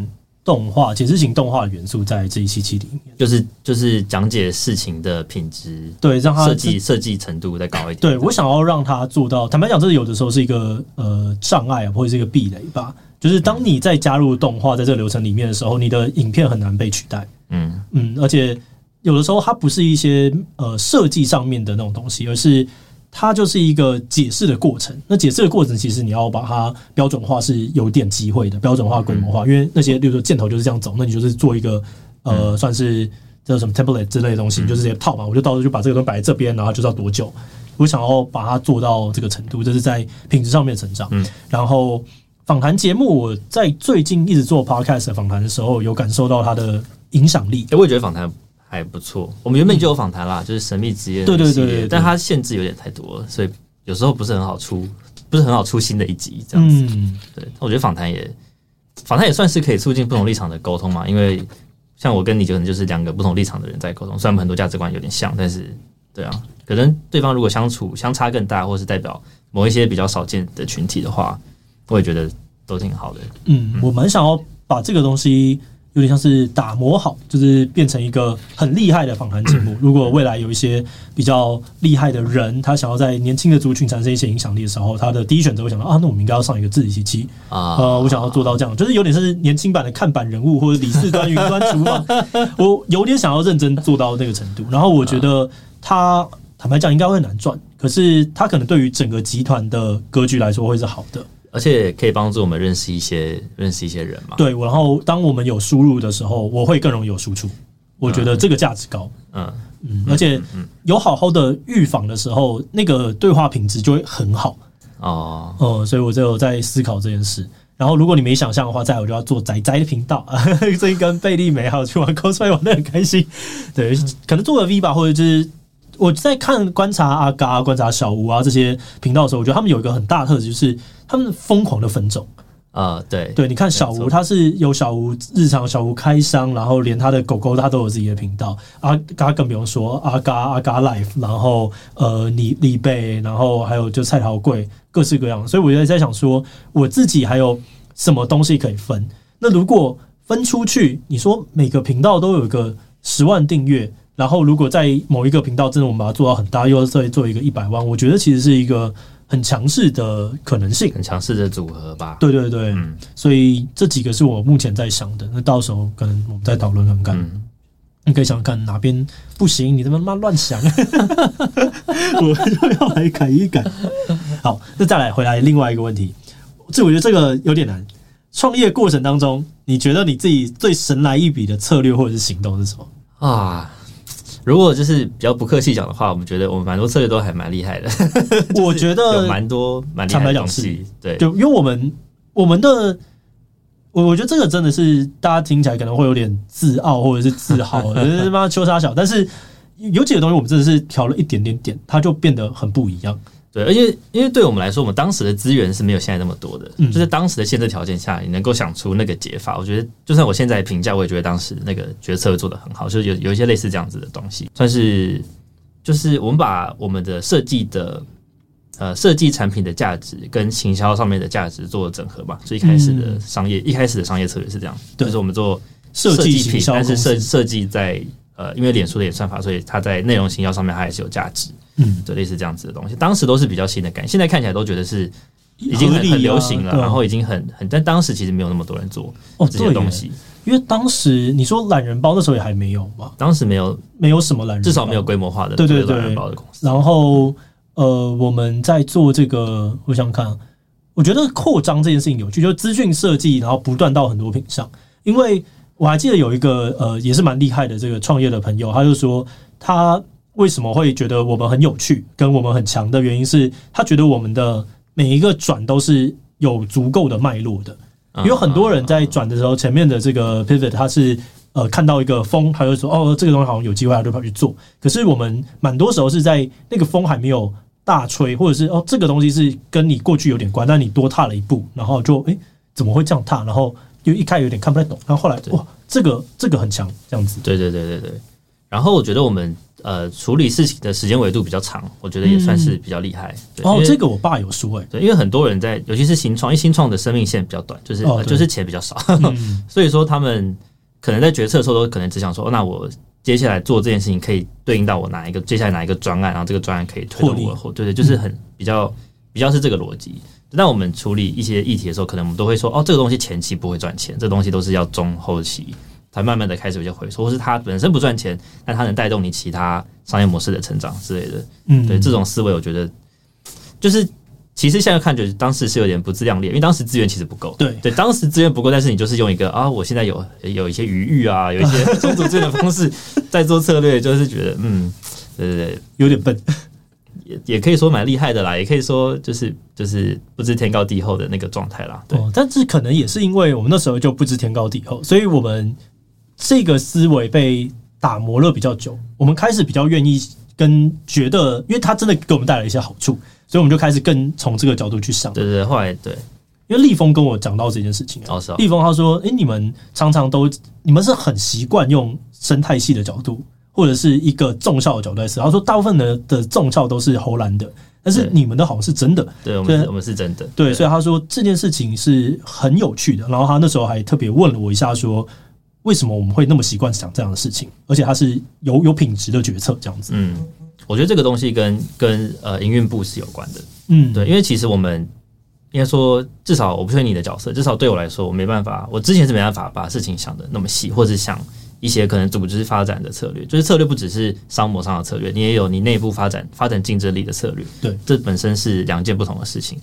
动画解释型动画的元素在这一期期里面，就是就是讲解事情的品质，对，让它设计设计程度再高一点。对，我想要让它做到，坦白讲，这有的时候是一个呃障碍或者是一个壁垒吧。就是当你在加入动画在这个流程里面的时候，你的影片很难被取代。嗯嗯，而且有的时候它不是一些呃设计上面的那种东西，而是。它就是一个解释的过程。那解释的过程，其实你要把它标准化是有点机会的，标准化、规模化。因为那些，例如说箭头就是这样走，那你就是做一个呃，算是叫什么 template 之类的东西，就是直接套嘛。我就到时候就把这个东西摆在这边，然后就知道多久？我想要把它做到这个程度，这是在品质上面的成长。然后访谈节目，我在最近一直做 podcast 访谈的时候，有感受到它的影响力。我也觉得访谈。还不错，我们原本就有访谈啦，就是神秘职业的系列，但它限制有点太多了，所以有时候不是很好出，不是很好出新的一集这样子。对，我觉得访谈也访谈也算是可以促进不同立场的沟通嘛，因为像我跟你可能就是两个不同立场的人在沟通，虽然我们很多价值观有点像，但是对啊，可能对方如果相处相差更大，或是代表某一些比较少见的群体的话，我也觉得都挺好的。嗯，我蛮想要把这个东西。有点像是打磨好，就是变成一个很厉害的访谈节目。[COUGHS] 如果未来有一些比较厉害的人，他想要在年轻的族群产生一些影响力的时候，他的第一选择会想到啊，那我们应该要上一个志祺七七啊，呃，我想要做到这样，就是有点是年轻版的看板人物或者李四端云端厨房，我有点想要认真做到那个程度。然后我觉得他坦白讲应该会很难赚，可是他可能对于整个集团的格局来说会是好的。而且可以帮助我们认识一些认识一些人嘛？对，然后当我们有输入的时候，我会更容易有输出。我觉得这个价值高。嗯嗯，而且有好好的预防的时候，那个对话品质就会很好。哦，哦，所以我就有在思考这件事。然后，如果你没想象的话，再我就要做宅宅的频道。[LAUGHS] 最近跟贝利美还有去玩 cosplay 玩的很开心。对，可能做个 V 吧，或者就是。我在看观察阿嘎、观察小吴啊这些频道的时候，我觉得他们有一个很大的特质，就是他们疯狂的分种啊。对对，你看小吴，他是有小吴日常、小吴开箱，然后连他的狗狗他都有自己的频道。阿嘎更不用说，阿嘎阿嘎 Life，然后呃李李贝，然后还有就蔡桃贵，各式各样。所以我就在想说，我自己还有什么东西可以分？那如果分出去，你说每个频道都有一个十万订阅。然后，如果在某一个频道真的我们把它做到很大，又要再做一个一百万，我觉得其实是一个很强势的可能性，很强势的组合吧。对对对，嗯，所以这几个是我目前在想的。那到时候可能我们再讨论看看。嗯，你可以想想看哪边不行，你他妈乱想，[LAUGHS] 我就要来改一改。好，那再来回来另外一个问题，这我觉得这个有点难。创业过程当中，你觉得你自己最神来一笔的策略或者是行动是什么啊？如果就是比较不客气讲的话，我们觉得我们蛮多策略都还蛮厉害的。[LAUGHS] 我觉得有蛮多蛮厉害的东西，对，就因为我们我们的，我我觉得这个真的是大家听起来可能会有点自傲或者是自豪，[LAUGHS] 他妈秋沙小，但是有几个东西我们真的是调了一点点点，它就变得很不一样。对，而且因为对我们来说，我们当时的资源是没有现在那么多的，嗯，就是当时的限制条件下，你能够想出那个解法，我觉得就算我现在评价，我也觉得当时那个决策做的很好，就是有有一些类似这样子的东西，算是就是我们把我们的设计的呃设计产品的价值跟行销上面的价值做了整合吧。最一开始的商业，嗯，一开始的商业策略是这样，对就是我们做设计品，但是设设计在呃，因为脸书的演算法，所以它在内容行销上面它也是有价值。嗯，就，类似这样子的东西，当时都是比较新的概念，现在看起来都觉得是已经很很流行了，然后已经很很，但当时其实没有那么多人做这些东西，因为当时你说懒人包那时候也还没有嘛，当时没有没有什么懒人包，至少没有规模化的对对对懒人包的公司。然后呃，我们在做这个，我想想看，我觉得扩张这件事情有趣，就是资讯设计，然后不断到很多品上，因为我还记得有一个呃也是蛮厉害的这个创业的朋友，他就说他。为什么会觉得我们很有趣，跟我们很强的原因是他觉得我们的每一个转都是有足够的脉络的。有很多人在转的时候，前面的这个 pivot 他是呃看到一个风，他就说哦，这个东西好像有机会，他就跑去做。可是我们蛮多时候是在那个风还没有大吹，或者是哦这个东西是跟你过去有点关，但你多踏了一步，然后就诶怎么会这样踏？然后就一开始有点看不太懂，然后后来哇这个这个很强，这样子。对对对对对。然后我觉得我们。呃，处理事情的时间维度比较长，我觉得也算是比较厉害。嗯、哦，这个我爸有说诶、欸，对，因为很多人在，尤其是新创，因为新创的生命线比较短，就是、哦呃、就是钱比较少，嗯、[LAUGHS] 所以说他们可能在决策的时候都可能只想说，哦、那我接下来做这件事情可以对应到我哪一个，接下来哪一个专案，然后这个专案可以推动我后，对对，就是很比较比较是这个逻辑。那我们处理一些议题的时候，可能我们都会说，哦，这个东西前期不会赚钱，这个东西都是要中后期。才慢慢的开始有些回收，或是它本身不赚钱，但它能带动你其他商业模式的成长之类的。嗯，对，这种思维，我觉得就是其实现在看，就是当时是有点不自量力，因为当时资源其实不够。对对，当时资源不够，但是你就是用一个啊，我现在有有一些余裕啊，有一些 [LAUGHS] 充足资源的方式在做策略，就是觉得嗯，对对对，有点笨，也也可以说蛮厉害的啦，也可以说就是就是不知天高地厚的那个状态啦。对，哦，但是可能也是因为我们那时候就不知天高地厚，所以我们。这个思维被打磨了比较久，我们开始比较愿意跟觉得，因为它真的给我们带来一些好处，所以我们就开始更从这个角度去想。对对对，后来对，因为立峰跟我讲到这件事情啊，立峰他说：“哎，你们常常都，你们是很习惯用生态系的角度，或者是一个重效的角度来思考。他说，大部分的的重效都是唬烂的，但是你们的好像是真的。对，我们我们是真的。对，对，所以他说这件事情是很有趣的。然后他那时候还特别问了我一下说。为什么我们会那么习惯想这样的事情，而且它是有有品质的决策这样子。嗯，我觉得这个东西跟跟呃营运部是有关的。嗯，对，因为其实我们应该说，至少我不确定你的角色，至少对我来说，我没办法，我之前是没办法把事情想的那么细，或者想一些可能组织发展的策略，就是策略不只是商模上的策略，你也有你内部发展发展竞争力的策略。对，这本身是两件不同的事情。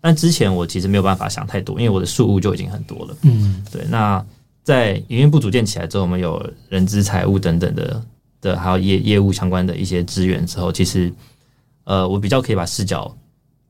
但之前我其实没有办法想太多，因为我的数务就已经很多了。嗯，对。那在营运部组建起来之后，我们有人资、财务等等的的，还有业业务相关的一些资源之后，其实呃，我比较可以把视角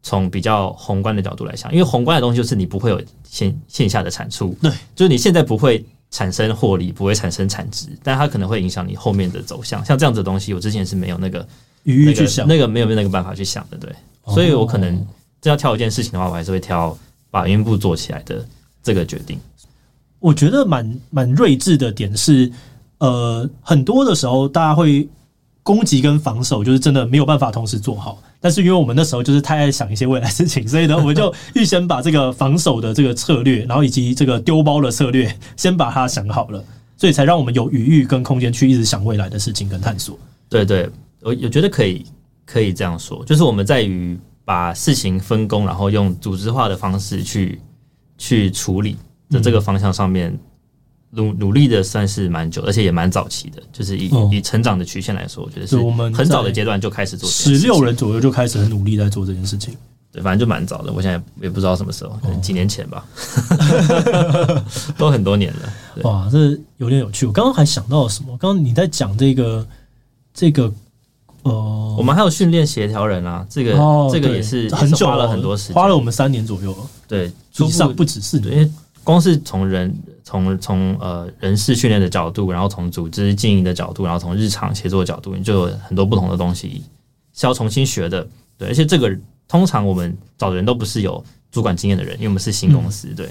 从比较宏观的角度来想，因为宏观的东西就是你不会有线线下的产出，对，就是你现在不会产生获利，不会产生产值，但它可能会影响你后面的走向。像这样子的东西，我之前是没有那个余裕去想，那个没有那个办法去想的，对。所以我可能。真要挑一件事情的话，我还是会挑把营运部做起来的这个决定。我觉得蛮蛮睿智的点是，呃，很多的时候大家会攻击跟防守，就是真的没有办法同时做好。但是因为我们那时候就是太爱想一些未来事情，所以呢，我们就预先把这个防守的这个策略，然后以及这个丢包的策略，先把它想好了，[LAUGHS] 所以才让我们有余裕跟空间去一直想未来的事情跟探索。对对，我我觉得可以可以这样说，就是我们在于。把事情分工，然后用组织化的方式去去处理的这个方向上面努努力的算是蛮久，而且也蛮早期的。就是以、哦、以成长的曲线来说，我觉得是我们很早的阶段就开始做，十六人左右就开始很努力在做这件事情。对，反正就蛮早的。我现在也不知道什么时候，可能几年前吧，哦、[LAUGHS] [LAUGHS] 都很多年了。哇，这有点有趣。我刚刚还想到了什么？刚刚你在讲这个这个。哦，我们还有训练协调人啊，这个、哦、这个也是很久，花了很多时间，花了我们三年左右。对，以上不只是，因为光是从人从从呃人事训练的角度，然后从组织经营的角度，然后从日常协作的角度，你就有很多不同的东西是要重新学的。对，而且这个通常我们找的人都不是有主管经验的人，因为我们是新公司。嗯、对，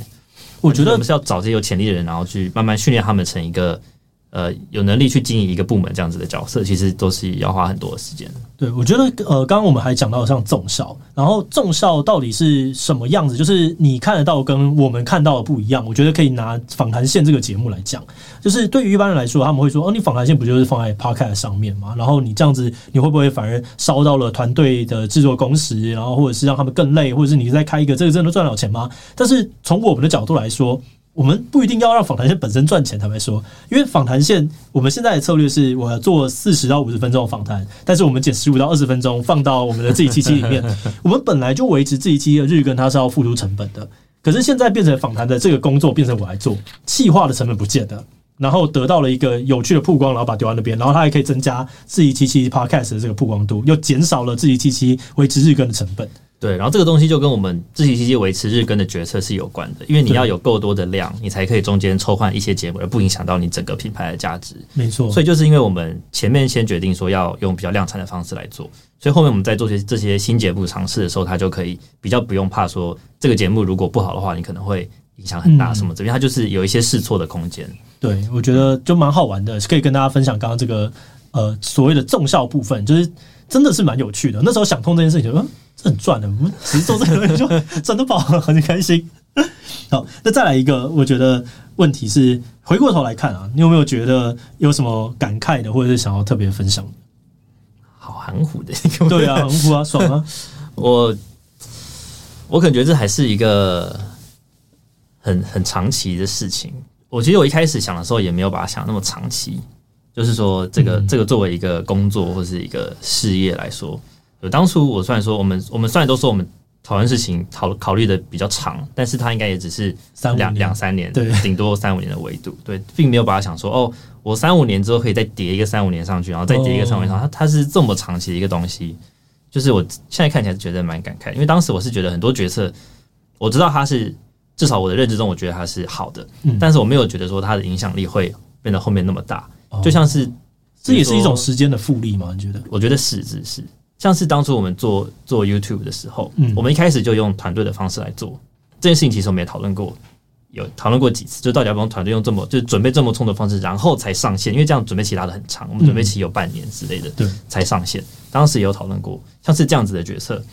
我觉得我们是要找这些有潜力的人，然后去慢慢训练他们成一个。呃，有能力去经营一个部门这样子的角色，其实都是要花很多的时间。对，我觉得呃，刚刚我们还讲到像综效，然后综效到底是什么样子？就是你看得到跟我们看到的不一样。我觉得可以拿访谈线这个节目来讲，就是对于一般人来说，他们会说：“哦，你访谈线不就是放在 Podcast 上面吗？然后你这样子，你会不会反而烧到了团队的制作工时，然后或者是让他们更累，或者是你在开一个这个真的赚了钱吗？”但是从我们的角度来说，我们不一定要让访谈线本身赚钱，坦白说，因为访谈线我们现在的策略是，我要做四十到五十分钟的访谈，但是我们剪十五到二十分钟放到我们的自己七七里面。[LAUGHS] 我们本来就维持自己七的日更，它是要付出成本的。可是现在变成访谈的这个工作变成我来做，企划的成本不见了，然后得到了一个有趣的曝光，然后把它丢在那边，然后它还可以增加自己七七 Podcast 的这个曝光度，又减少了自己七七维持日更的成本。对，然后这个东西就跟我们自习期维持日更的决策是有关的，因为你要有够多的量，你才可以中间抽换一些节目，而不影响到你整个品牌的价值。没错，所以就是因为我们前面先决定说要用比较量产的方式来做，所以后面我们在做些这些新节目尝试的时候，它就可以比较不用怕说这个节目如果不好的话，你可能会影响很大什么。这边它就是有一些试错的空间。对，我觉得就蛮好玩的，可以跟大家分享刚刚这个呃所谓的重效部分，就是真的是蛮有趣的。那时候想通这件事情，嗯。这很赚的，我们只是做这个东西就赚得饱，很开心。[LAUGHS] 好，那再来一个，我觉得问题是回过头来看啊，你有没有觉得有什么感慨的，或者是想要特别分享的？好含糊的，对啊，含糊啊，爽啊！[LAUGHS] 我我感觉这还是一个很很长期的事情。我其实我一开始想的时候，也没有把它想那么长期，就是说这个、嗯、这个作为一个工作或是一个事业来说。有当初我虽然说我们我们虽然都说我们讨论事情考考虑的比较长，但是它应该也只是两两三年，对，顶多三五年的维度，对，并没有把它想说哦，我三五年之后可以再叠一个三五年上去，然后再叠一个三五年上去，它它是这么长期的一个东西，就是我现在看起来觉得蛮感慨，因为当时我是觉得很多决策，我知道它是至少我的认知中，我觉得它是好的，但是我没有觉得说它的影响力会变得后面那么大，就像是这也是一种时间的复利吗？你觉得？我觉得是是是。像是当初我们做做 YouTube 的时候，嗯，我们一开始就用团队的方式来做这件事情。其实我们也讨论过，有讨论过几次，就到底要不要团队用这么就是准备这么充的方式，然后才上线。因为这样准备期拉的很长，我们准备期有半年之类的，对，才上线。当时也有讨论过，像是这样子的决策。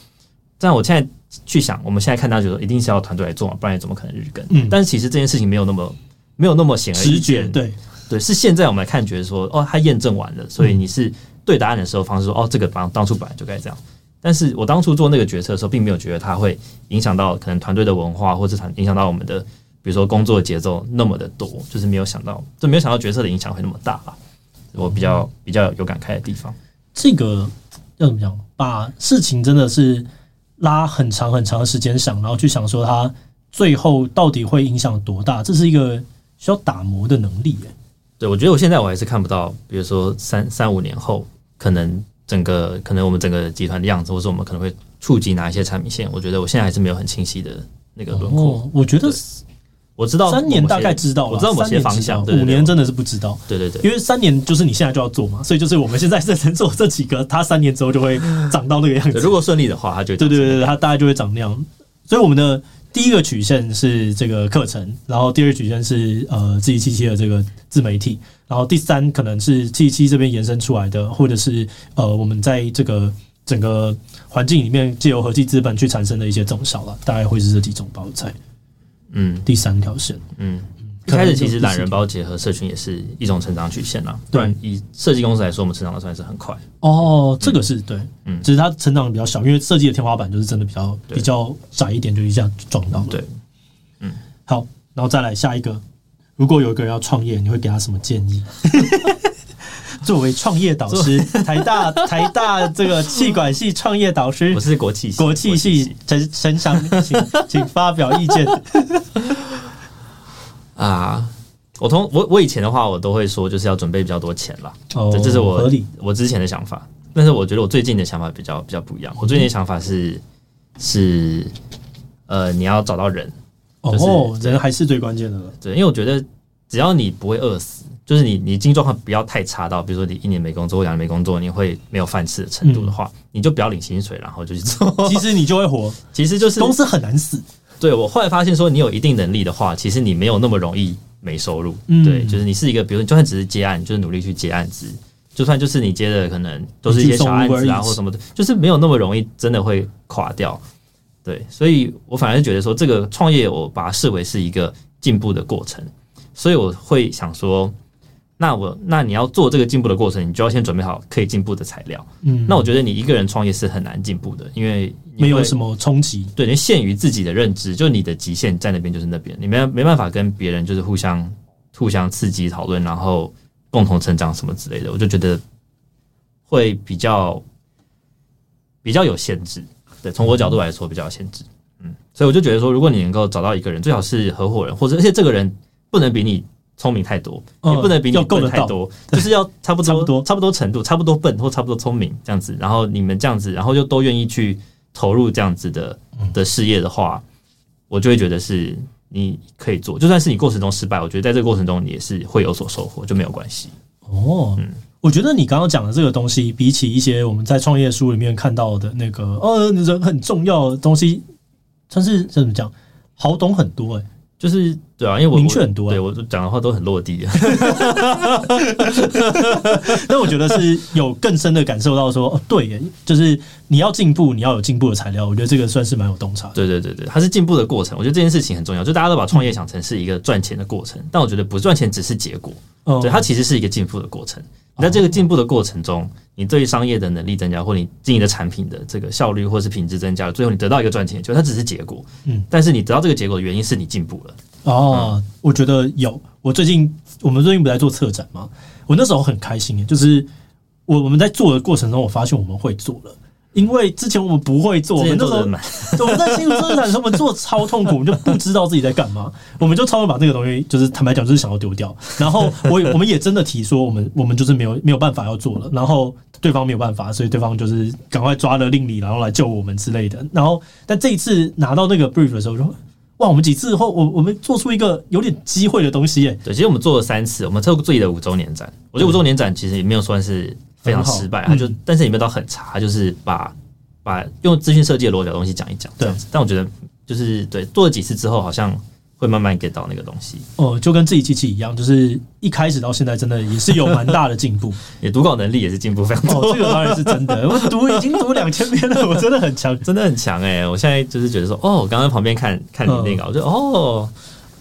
但我现在去想，我们现在看到就说一定是要团队来做嘛，不然怎么可能日更？嗯，但是其实这件事情没有那么没有那么显而易见，对。对，是现在我们来看，觉得说哦，他验证完了，所以你是对答案的时候方式说哦，这个当当初本来就该这样。但是我当初做那个决策的时候，并没有觉得它会影响到可能团队的文化，或者是影响到我们的比如说工作节奏那么的多，就是没有想到，就没有想到决策的影响会那么大吧。我比较比较有感慨的地方，这个要怎么讲？把事情真的是拉很长很长的时间想，然后去想说它最后到底会影响多大，这是一个需要打磨的能力。哎，对，我觉得我现在我还是看不到，比如说三三五年后，可能整个可能我们整个集团的样子，或者我们可能会触及哪一些产品线，我觉得我现在还是没有很清晰的那个轮廓。哦，我觉得。我知道三年大概知道了，我知道某些方向，五年真的是不知道。对对对，因为三年就是你现在就要做嘛，所以就是我们现在认真做这几个，它三年之后就会长到那个样子。如果顺利的话，它就对对对，它大概就会长那样。所以我们的第一个曲线是这个课程，然后第二个曲线是呃自己七七的这个自媒体，然后第三可能是七七这边延伸出来的，或者是呃我们在这个整个环境里面借由合计资本去产生的一些总效了，大概会是这几种包材。嗯，第三条线，嗯，一开始其实懒人包结合社群也是一种成长曲线啊。对，以设计公司来说，我们成长的算是很快。哦，这个是对，嗯，只是它成长的比较小，因为设计的天花板就是真的比较比较窄一点，就一下撞到了。对，嗯，好，然后再来下一个，如果有一个人要创业，你会给他什么建议？[LAUGHS] 作为创业导师，[LAUGHS] 台大 [LAUGHS] 台大这个气管系创业导师，我是国企国企系陈陈翔，请请发表意见。啊，我从我我以前的话，我都会说就是要准备比较多钱啦。哦，这是我我之前的想法。但是我觉得我最近的想法比较比较不一样。我最近的想法是是呃，你要找到人，就是、哦，人还是最关键的。对，因为我觉得只要你不会饿死。就是你，你经济状况不要太差到，比如说你一年没工作或两年没工作，你会没有饭吃的程度的话，嗯、你就不要领薪水，然后就去做。其实你就会活，[LAUGHS] 其实就是公司很难死。对，我后来发现说，你有一定能力的话，其实你没有那么容易没收入。嗯、对，就是你是一个，比如说就算只是接案，就是努力去接案子，就算就是你接的可能都是一些小案子啊或什么的，就是没有那么容易真的会垮掉。对，所以我反而是觉得说，这个创业我把它视为是一个进步的过程，所以我会想说。那我，那你要做这个进步的过程，你就要先准备好可以进步的材料。嗯，那我觉得你一个人创业是很难进步的，因为没有什么冲击，对，你限于自己的认知，就你的极限在那边就是那边，你没没办法跟别人就是互相互相刺激讨论，然后共同成长什么之类的。我就觉得会比较比较有限制。对，从我角度来说比较有限制。嗯，所以我就觉得说，如果你能够找到一个人，最好是合伙人，或者而且这个人不能比你。聪明太多，也不能比你笨太多，[LAUGHS] 就是要差不多、[LAUGHS] 差不多、差不多程度，差不多笨或差不多聪明这样子。然后你们这样子，然后就都愿意去投入这样子的的事业的话，我就会觉得是你可以做。就算是你过程中失败，我觉得在这个过程中你也是会有所收获，就没有关系。哦，嗯，我觉得你刚刚讲的这个东西，比起一些我们在创业书里面看到的那个呃人很重要的东西，算是怎么讲，好懂很多诶、欸。就是对啊，因为我明确很多，对我讲的话都很落地。[LAUGHS] 但我觉得是有更深的感受到说，哦，对，就是你要进步，你要有进步的材料。我觉得这个算是蛮有洞察。对对对对，它是进步的过程。我觉得这件事情很重要。就大家都把创业想成是一个赚钱的过程，但我觉得不赚钱只是结果。对，它其实是一个进步的过程。你在这个进步的过程中，你对于商业的能力增加，或你经营的产品的这个效率或是品质增加，最后你得到一个赚钱，就它只是结果。嗯，但是你得到这个结果的原因是你进步了。哦，我觉得有。我最近我们最近不在做策展吗？我那时候很开心，就是我我们在做的过程中，我发现我们会做了。因为之前我们不会做，我们那时候 [LAUGHS] 我们在新竹生产的时候，我们做超痛苦，我们就不知道自己在干嘛，[LAUGHS] 我们就超会把这个东西，就是坦白讲，就是想要丢掉。然后我 [LAUGHS] 我们也真的提说，我们我们就是没有没有办法要做了。然后对方没有办法，所以对方就是赶快抓了令礼，然后来救我们之类的。然后但这一次拿到那个 brief 的时候，说哇，我们几次后，我我们做出一个有点机会的东西耶。对，其实我们做了三次，我们做过自己的五周年展，我觉得五周年展其实也没有算是。非常失败，他就，嗯、但是也没有到很差，他就是把把用资讯设计的逻辑的东西讲一讲，这样子。但我觉得就是对做了几次之后，好像会慢慢 get 到那个东西。哦，就跟自己机器一样，就是一开始到现在，真的也是有蛮大的进步，[LAUGHS] 也读稿能力也是进步非常多。哦，这个当然是真的，[LAUGHS] 我读已经读两千遍了，我真的很强，真的很强哎！我现在就是觉得说，哦，我刚刚旁边看看你那个，我就哦。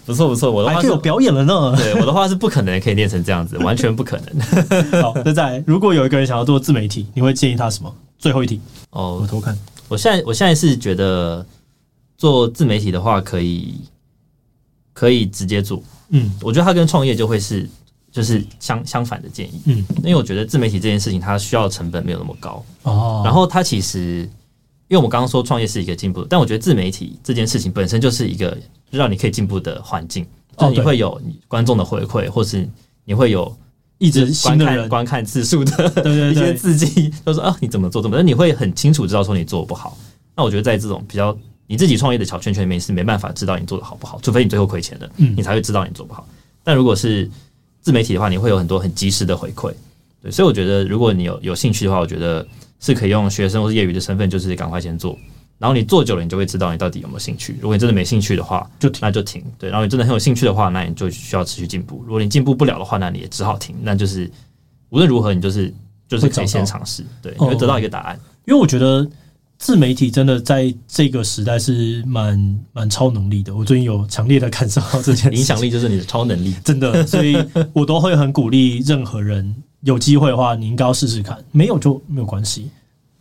不错不错，我的话是有表演了呢。[LAUGHS] 对，我的话是不可能可以练成这样子，[LAUGHS] 完全不可能。[LAUGHS] 好，那再来，如果有一个人想要做自媒体，你会建议他什么？最后一题哦，我偷看。我现在我现在是觉得做自媒体的话，可以可以直接做。嗯，我觉得他跟创业就会是就是相相反的建议。嗯，因为我觉得自媒体这件事情，它需要成本没有那么高哦。然后它其实，因为我们刚刚说创业是一个进步，但我觉得自媒体这件事情本身就是一个让你可以进步的环境。就你会有观众的回馈，或是你会有一直观看观看次数的 [LAUGHS] 一些刺激，都说啊你怎么做怎么，但你会很清楚知道说你做不好。那我觉得在这种比较你自己创业的小圈圈里面是没办法知道你做的好不好，除非你最后亏钱了，你才会知道你做不好。但如果是自媒体的话，你会有很多很及时的回馈。对，所以我觉得如果你有有兴趣的话，我觉得是可以用学生或是业余的身份，就是赶快先做。然后你做久了，你就会知道你到底有没有兴趣。如果你真的没兴趣的话，就那就停。对，然后你真的很有兴趣的话，那你就需要持续进步。如果你进步不了的话，那你也只好停。那就是无论如何，你就是就是可以先尝试，对，你会得到一个答案。因为我觉得自媒体真的在这个时代是蛮蛮超能力的。我最近有强烈的感受到这件影响力就是你的超能力，[LAUGHS] 真的。所以我都会很鼓励任何人有机会的话，你应该要试试看。没有就没有关系。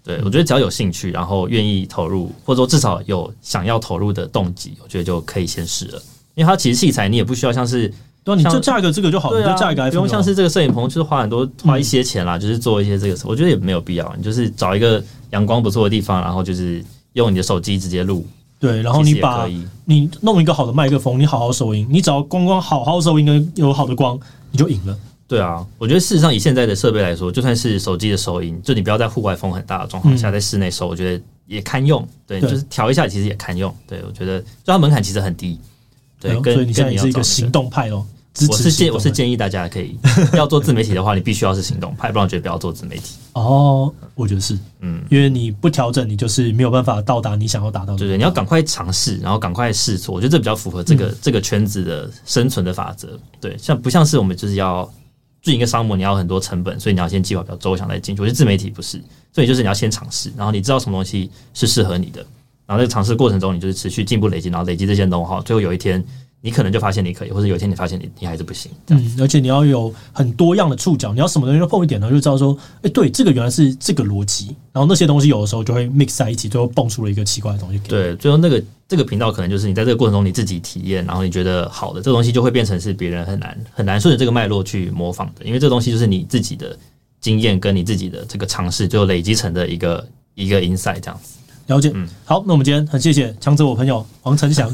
对，我觉得只要有兴趣，然后愿意投入，或者说至少有想要投入的动机，我觉得就可以先试了。因为它其实器材你也不需要像是，对，你就架一个这个就好，你就架一个，不用像是这个摄影棚，就是花很多花一些钱啦，就是做一些这个，我觉得也没有必要。你就是找一个阳光不错的地方，然后就是用你的手机直接录，对，然后你把你弄一个好的麦克风，你好好收音，你只要光光好好收音跟有好的光，你就赢了。对啊，我觉得事实上以现在的设备来说，就算是手机的收音，就你不要在户外风很大的状况下，在室内收，我觉得也堪用。对，就是调一下，其实也堪用。对，我觉得就它门槛其实很低。对，所以你现在也是一个行动派哦。我是建我是建议大家可以要做自媒体的话，你必须要是行动派，不然我觉得不要做自媒体。哦，我觉得是，嗯，因为你不调整，你就是没有办法到达你想要达到的。对对，你要赶快尝试，然后赶快试错。我觉得这比较符合这个这个圈子的生存的法则。对，像不像是我们就是要。做一个商模，你要很多成本，所以你要先计划比较周详再进去。我觉得自媒体不是，所以就是你要先尝试，然后你知道什么东西是适合你的，然后在尝试过程中，你就是持续进步累积，然后累积这些东西哈最后有一天。你可能就发现你可以，或者有一天你发现你你还是不行。嗯，而且你要有很多样的触角，你要什么东西都碰一点，然后就知道说，哎、欸，对，这个原来是这个逻辑。然后那些东西有的时候就会 mix 在一起，最后蹦出了一个奇怪的东西。对，最后那个这个频道可能就是你在这个过程中你自己体验，然后你觉得好的这个东西就会变成是别人很难很难顺着这个脉络去模仿的，因为这个东西就是你自己的经验跟你自己的这个尝试最后累积成的一个一个 insight 这样子。了解，嗯，好，那我们今天很谢谢强者我朋友王成祥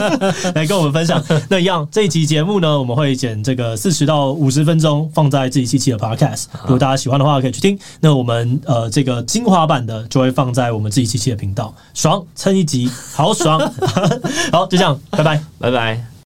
[LAUGHS] 来跟我们分享。那一样，这一期节目呢，我们会剪这个四十到五十分钟，放在自己七七的 Podcast。如果大家喜欢的话，可以去听。那我们呃，这个精华版的就会放在我们自己七七的频道。爽，蹭一集，好爽。[LAUGHS] 好，就这样，拜拜，拜拜。